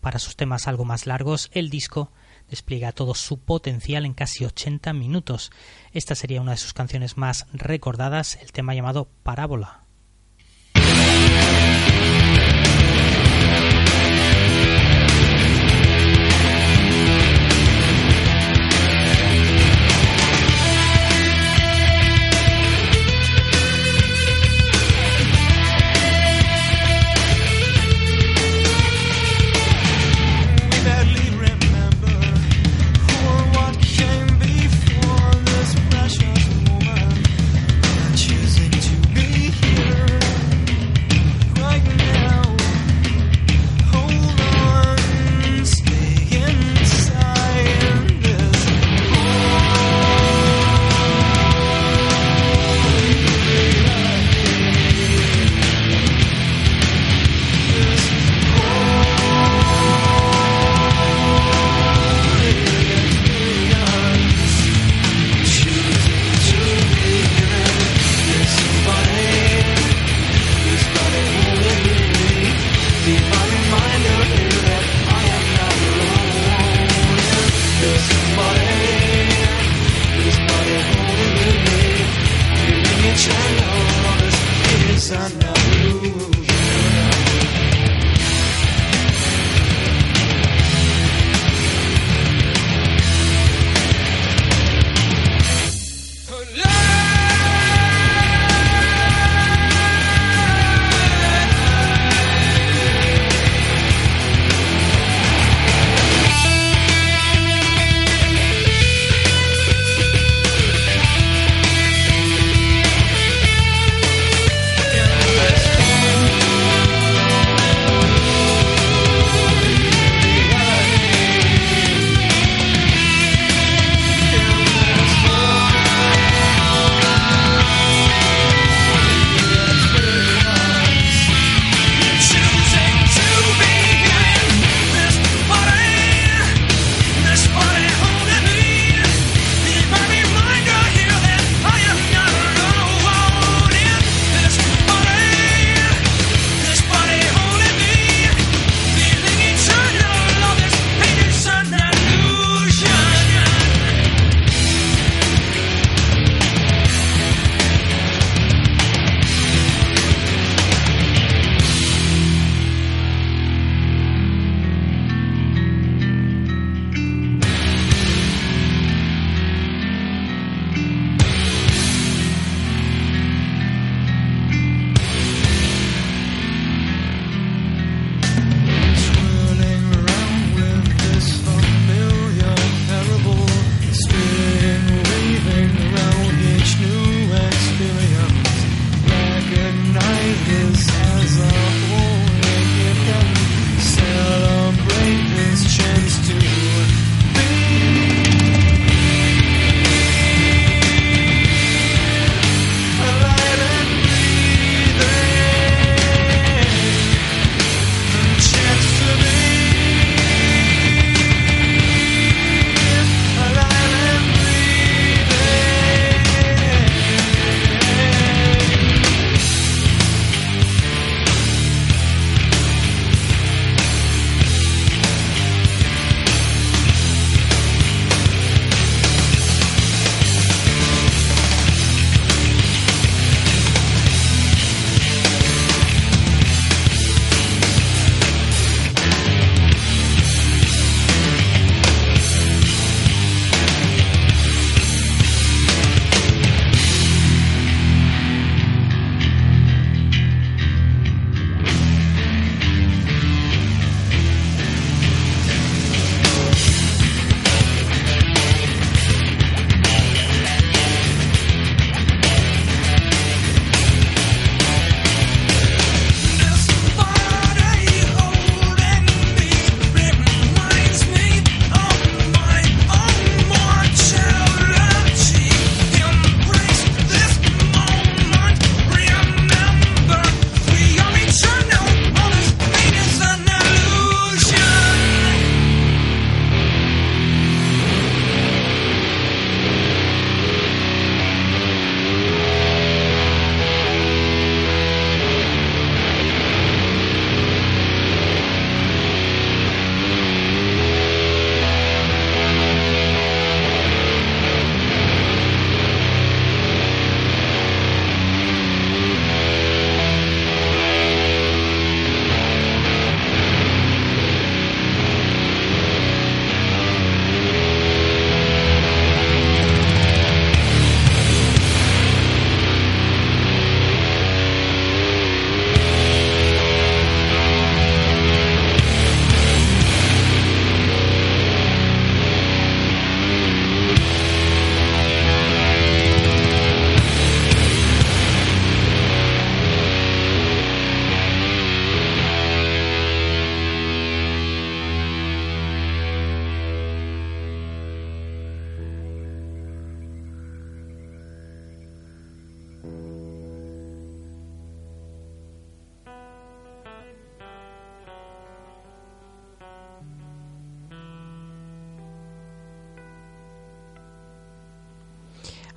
para sus temas algo más largos, el disco despliega todo su potencial en casi 80 minutos. Esta sería una de sus canciones más recordadas, el tema llamado Parábola.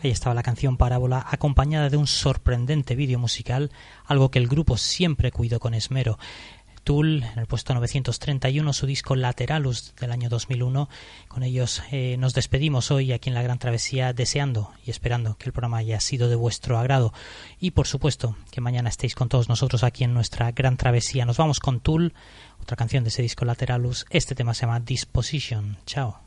Ahí estaba la canción Parábola acompañada de un sorprendente vídeo musical, algo que el grupo siempre cuidó con esmero. Tool en el puesto 931, su disco Lateralus del año 2001. Con ellos eh, nos despedimos hoy aquí en la Gran Travesía, deseando y esperando que el programa haya sido de vuestro agrado. Y por supuesto que mañana estéis con todos nosotros aquí en nuestra Gran Travesía. Nos vamos con Tool, otra canción de ese disco Lateralus. Este tema se llama Disposition. Chao.